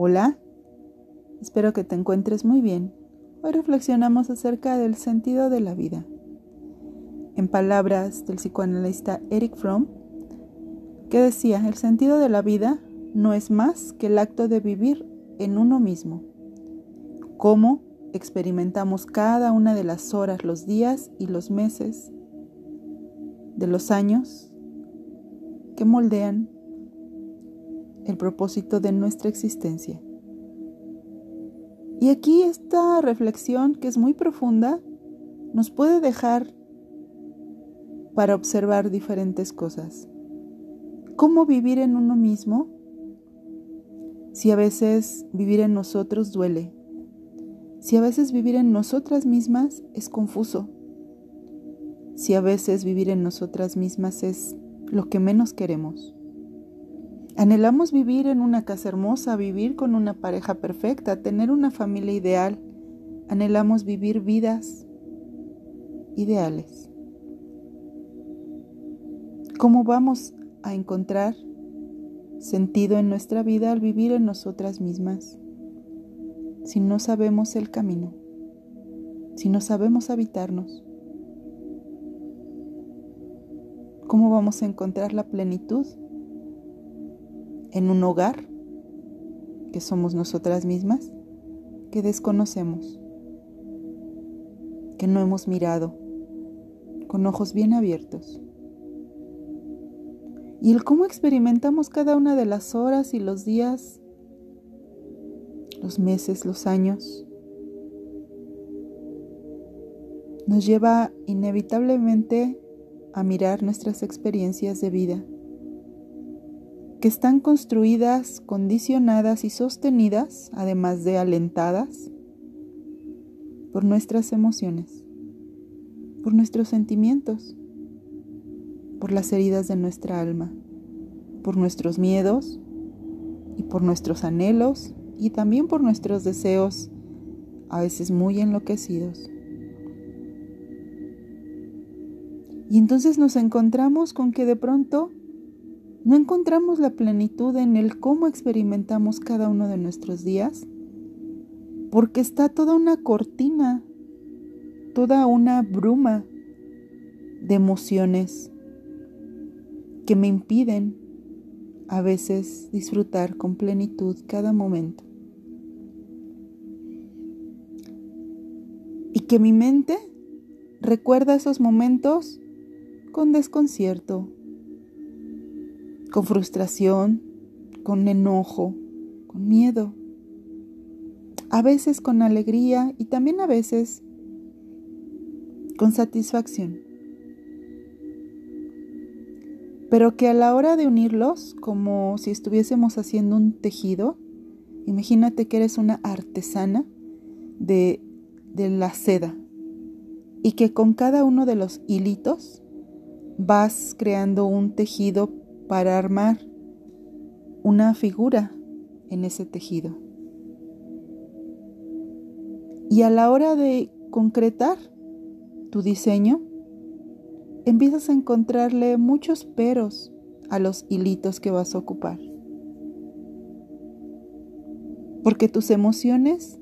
Hola, espero que te encuentres muy bien. Hoy reflexionamos acerca del sentido de la vida. En palabras del psicoanalista Eric Fromm, que decía, el sentido de la vida no es más que el acto de vivir en uno mismo. Cómo experimentamos cada una de las horas, los días y los meses de los años que moldean el propósito de nuestra existencia. Y aquí esta reflexión, que es muy profunda, nos puede dejar para observar diferentes cosas. ¿Cómo vivir en uno mismo si a veces vivir en nosotros duele? Si a veces vivir en nosotras mismas es confuso. Si a veces vivir en nosotras mismas es lo que menos queremos. Anhelamos vivir en una casa hermosa, vivir con una pareja perfecta, tener una familia ideal. Anhelamos vivir vidas ideales. ¿Cómo vamos a encontrar sentido en nuestra vida al vivir en nosotras mismas si no sabemos el camino, si no sabemos habitarnos? ¿Cómo vamos a encontrar la plenitud en un hogar que somos nosotras mismas, que desconocemos, que no hemos mirado con ojos bien abiertos. Y el cómo experimentamos cada una de las horas y los días, los meses, los años, nos lleva inevitablemente a mirar nuestras experiencias de vida que están construidas, condicionadas y sostenidas, además de alentadas, por nuestras emociones, por nuestros sentimientos, por las heridas de nuestra alma, por nuestros miedos y por nuestros anhelos y también por nuestros deseos, a veces muy enloquecidos. Y entonces nos encontramos con que de pronto ¿No encontramos la plenitud en el cómo experimentamos cada uno de nuestros días? Porque está toda una cortina, toda una bruma de emociones que me impiden a veces disfrutar con plenitud cada momento. Y que mi mente recuerda esos momentos con desconcierto, con frustración, con enojo, con miedo, a veces con alegría y también a veces con satisfacción. Pero que a la hora de unirlos, como si estuviésemos haciendo un tejido, imagínate que eres una artesana de, de la seda y que con cada uno de los hilitos vas creando un tejido para armar una figura en ese tejido. Y a la hora de concretar tu diseño, empiezas a encontrarle muchos peros a los hilitos que vas a ocupar. Porque tus emociones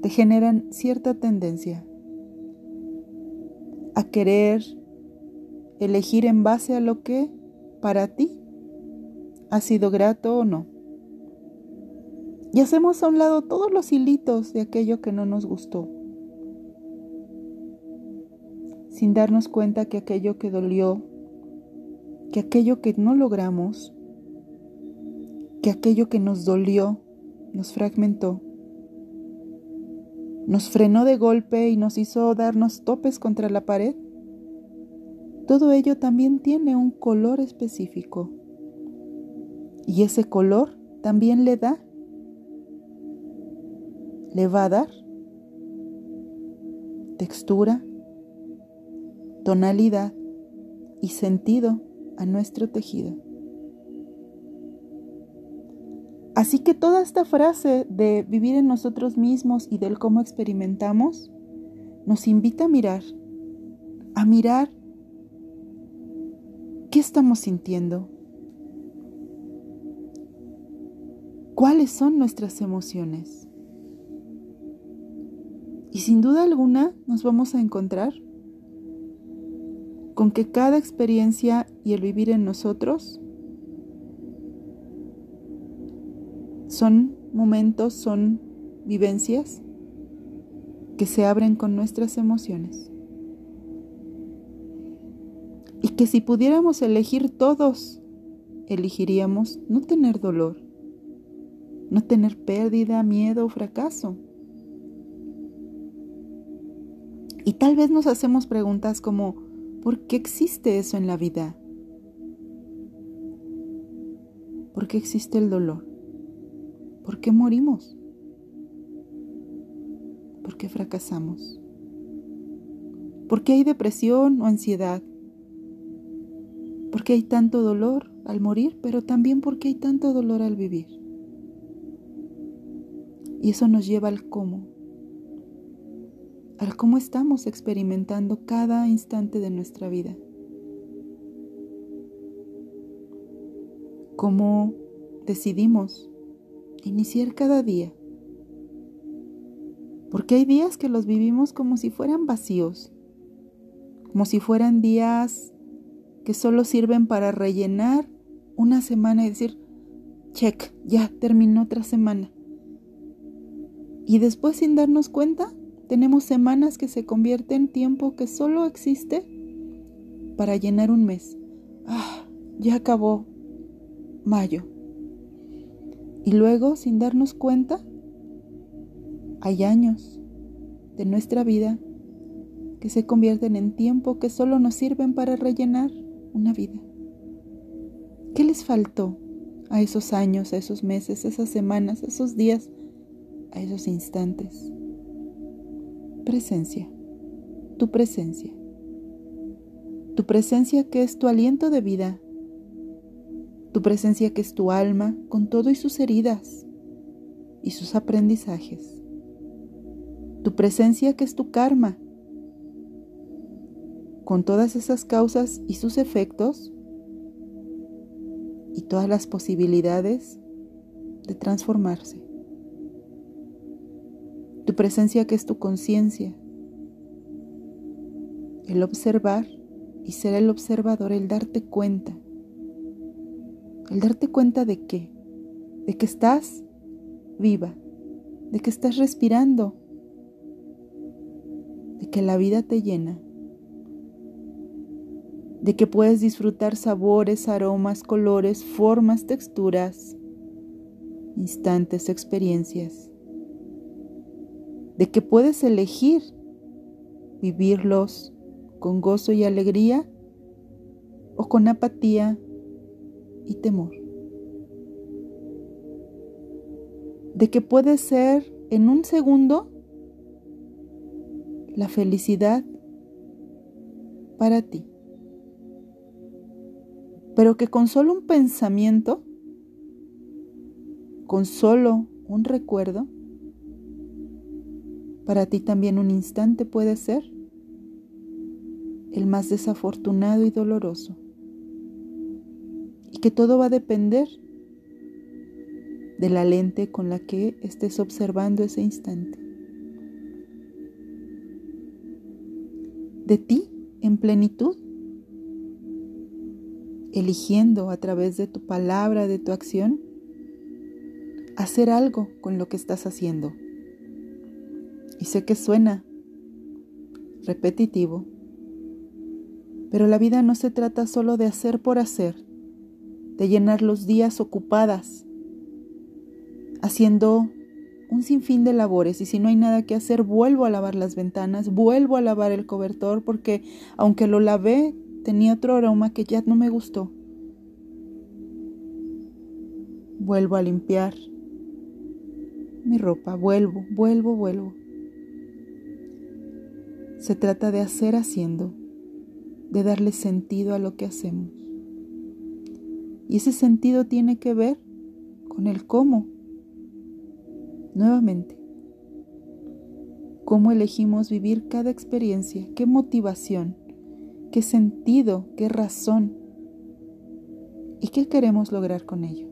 te generan cierta tendencia a querer elegir en base a lo que para ti ha sido grato o no. Y hacemos a un lado todos los hilitos de aquello que no nos gustó, sin darnos cuenta que aquello que dolió, que aquello que no logramos, que aquello que nos dolió, nos fragmentó, nos frenó de golpe y nos hizo darnos topes contra la pared, todo ello también tiene un color específico. Y ese color también le da, le va a dar textura, tonalidad y sentido a nuestro tejido. Así que toda esta frase de vivir en nosotros mismos y del cómo experimentamos nos invita a mirar, a mirar ¿Qué estamos sintiendo? cuáles son nuestras emociones. Y sin duda alguna nos vamos a encontrar con que cada experiencia y el vivir en nosotros son momentos, son vivencias que se abren con nuestras emociones. Que si pudiéramos elegir todos, elegiríamos no tener dolor, no tener pérdida, miedo o fracaso. Y tal vez nos hacemos preguntas como, ¿por qué existe eso en la vida? ¿Por qué existe el dolor? ¿Por qué morimos? ¿Por qué fracasamos? ¿Por qué hay depresión o ansiedad? ¿Por qué hay tanto dolor al morir, pero también por qué hay tanto dolor al vivir? Y eso nos lleva al cómo, al cómo estamos experimentando cada instante de nuestra vida. Cómo decidimos iniciar cada día. Porque hay días que los vivimos como si fueran vacíos, como si fueran días que solo sirven para rellenar una semana y decir, check, ya terminó otra semana. Y después sin darnos cuenta, tenemos semanas que se convierten en tiempo que solo existe para llenar un mes. Ah, ya acabó mayo. Y luego, sin darnos cuenta, hay años de nuestra vida que se convierten en tiempo que solo nos sirven para rellenar una vida. ¿Qué les faltó a esos años, a esos meses, a esas semanas, a esos días a esos instantes. Presencia, tu presencia. Tu presencia que es tu aliento de vida. Tu presencia que es tu alma con todo y sus heridas y sus aprendizajes. Tu presencia que es tu karma con todas esas causas y sus efectos y todas las posibilidades de transformarse. Tu presencia que es tu conciencia, el observar y ser el observador, el darte cuenta, el darte cuenta de qué, de que estás viva, de que estás respirando, de que la vida te llena, de que puedes disfrutar sabores, aromas, colores, formas, texturas, instantes, experiencias de que puedes elegir vivirlos con gozo y alegría o con apatía y temor. De que puedes ser en un segundo la felicidad para ti. Pero que con solo un pensamiento, con solo un recuerdo, para ti también un instante puede ser el más desafortunado y doloroso. Y que todo va a depender de la lente con la que estés observando ese instante. De ti en plenitud, eligiendo a través de tu palabra, de tu acción, hacer algo con lo que estás haciendo. Y sé que suena repetitivo, pero la vida no se trata solo de hacer por hacer, de llenar los días ocupadas, haciendo un sinfín de labores y si no hay nada que hacer, vuelvo a lavar las ventanas, vuelvo a lavar el cobertor porque aunque lo lavé, tenía otro aroma que ya no me gustó. Vuelvo a limpiar mi ropa, vuelvo, vuelvo, vuelvo. Se trata de hacer haciendo, de darle sentido a lo que hacemos. Y ese sentido tiene que ver con el cómo. Nuevamente, cómo elegimos vivir cada experiencia, qué motivación, qué sentido, qué razón y qué queremos lograr con ello.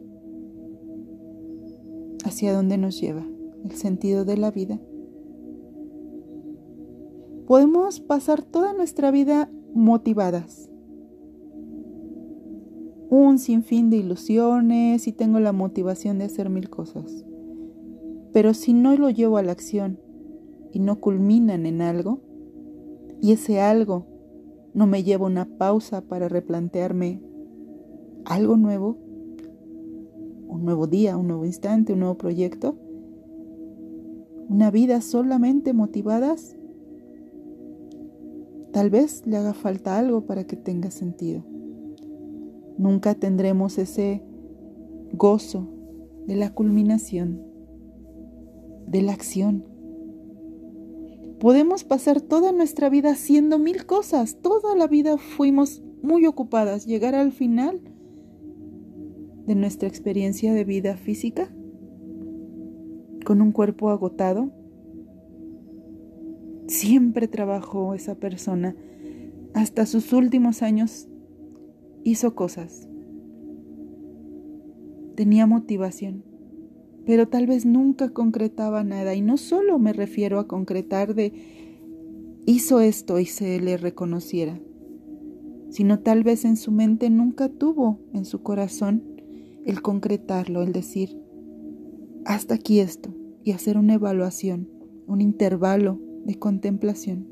hacia dónde nos lleva el sentido de la vida. Podemos pasar toda nuestra vida motivadas. Un sinfín de ilusiones y tengo la motivación de hacer mil cosas. Pero si no lo llevo a la acción y no culminan en algo, y ese algo no me lleva una pausa para replantearme algo nuevo, un nuevo día, un nuevo instante, un nuevo proyecto, una vida solamente motivadas, tal vez le haga falta algo para que tenga sentido. Nunca tendremos ese gozo de la culminación, de la acción. Podemos pasar toda nuestra vida haciendo mil cosas, toda la vida fuimos muy ocupadas, llegar al final de nuestra experiencia de vida física con un cuerpo agotado. Siempre trabajó esa persona. Hasta sus últimos años hizo cosas. Tenía motivación, pero tal vez nunca concretaba nada. Y no solo me refiero a concretar de hizo esto y se le reconociera, sino tal vez en su mente nunca tuvo en su corazón el concretarlo, el decir, hasta aquí esto y hacer una evaluación, un intervalo de contemplación.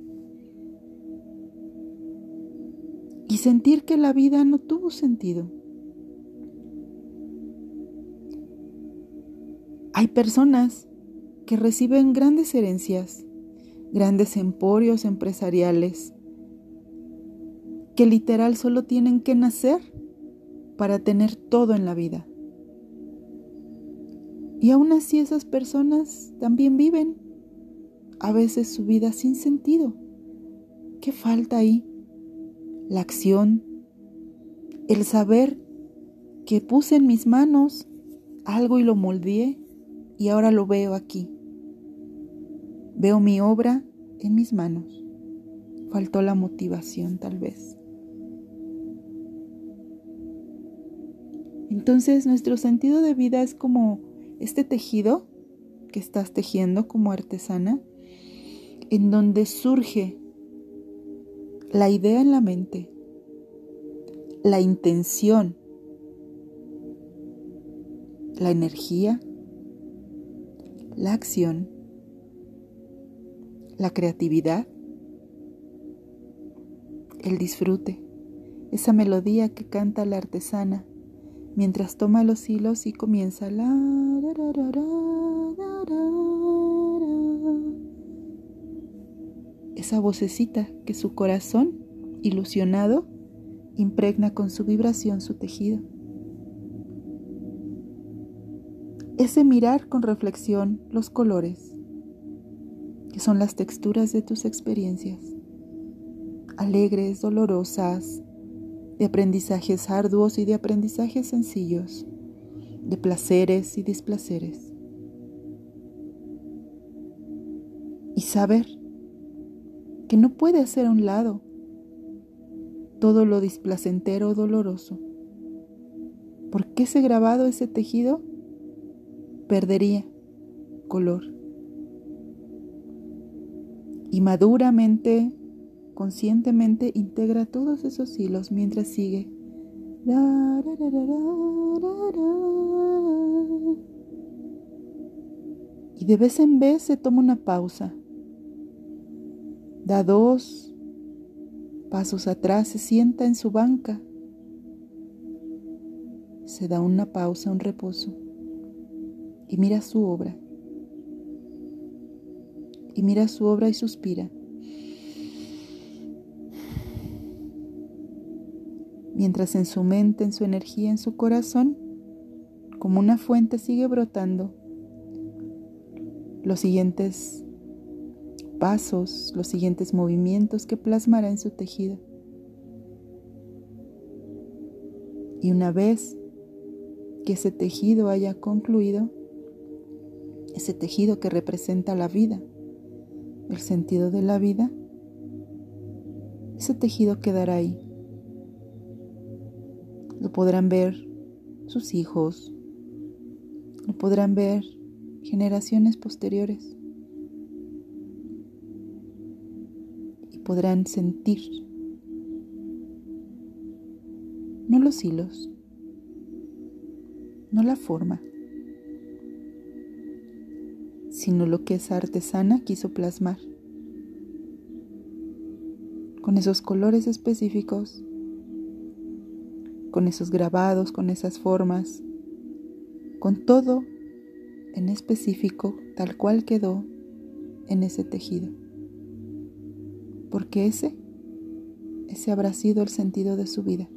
Y sentir que la vida no tuvo sentido. Hay personas que reciben grandes herencias, grandes emporios empresariales, que literal solo tienen que nacer para tener todo en la vida. Y aún así esas personas también viven a veces su vida sin sentido. ¿Qué falta ahí? La acción, el saber que puse en mis manos algo y lo moldeé y ahora lo veo aquí. Veo mi obra en mis manos. Faltó la motivación tal vez. Entonces nuestro sentido de vida es como este tejido que estás tejiendo como artesana, en donde surge la idea en la mente, la intención, la energía, la acción, la creatividad, el disfrute, esa melodía que canta la artesana mientras toma los hilos y comienza la esa vocecita que su corazón, ilusionado, impregna con su vibración su tejido. Ese mirar con reflexión los colores, que son las texturas de tus experiencias, alegres, dolorosas, de aprendizajes arduos y de aprendizajes sencillos, de placeres y displaceres. Y saber que no puede hacer a un lado todo lo displacentero o doloroso, porque ese grabado, ese tejido, perdería color. Y maduramente conscientemente integra todos esos hilos mientras sigue. Y de vez en vez se toma una pausa. Da dos pasos atrás, se sienta en su banca. Se da una pausa, un reposo. Y mira su obra. Y mira su obra y suspira. mientras en su mente, en su energía, en su corazón, como una fuente sigue brotando los siguientes pasos, los siguientes movimientos que plasmará en su tejido. Y una vez que ese tejido haya concluido, ese tejido que representa la vida, el sentido de la vida, ese tejido quedará ahí. Lo podrán ver sus hijos, lo podrán ver generaciones posteriores y podrán sentir no los hilos, no la forma, sino lo que esa artesana quiso plasmar, con esos colores específicos, con esos grabados, con esas formas, con todo en específico tal cual quedó en ese tejido. Porque ese, ese habrá sido el sentido de su vida.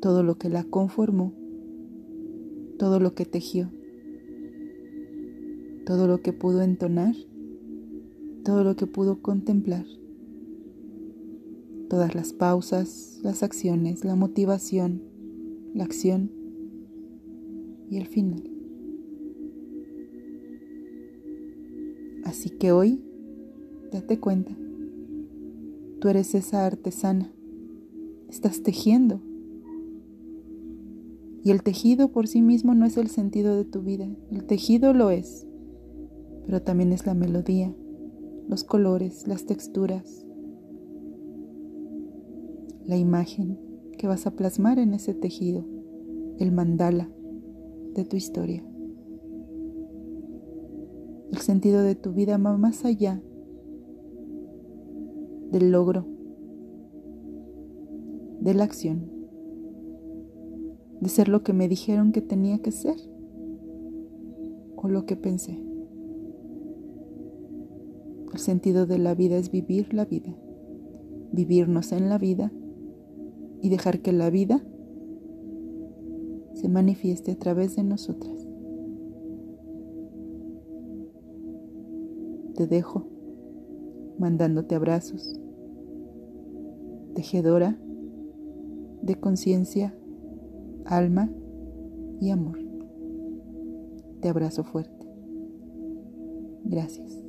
Todo lo que la conformó, todo lo que tejió, todo lo que pudo entonar, todo lo que pudo contemplar todas las pausas, las acciones, la motivación, la acción y el final. Así que hoy, date cuenta, tú eres esa artesana, estás tejiendo. Y el tejido por sí mismo no es el sentido de tu vida, el tejido lo es, pero también es la melodía, los colores, las texturas, la imagen que vas a plasmar en ese tejido, el mandala de tu historia. El sentido de tu vida va más allá del logro, de la acción, de ser lo que me dijeron que tenía que ser o lo que pensé. El sentido de la vida es vivir la vida, vivirnos en la vida y dejar que la vida se manifieste a través de nosotras. Te dejo mandándote abrazos, tejedora de conciencia, alma y amor. Te abrazo fuerte. Gracias.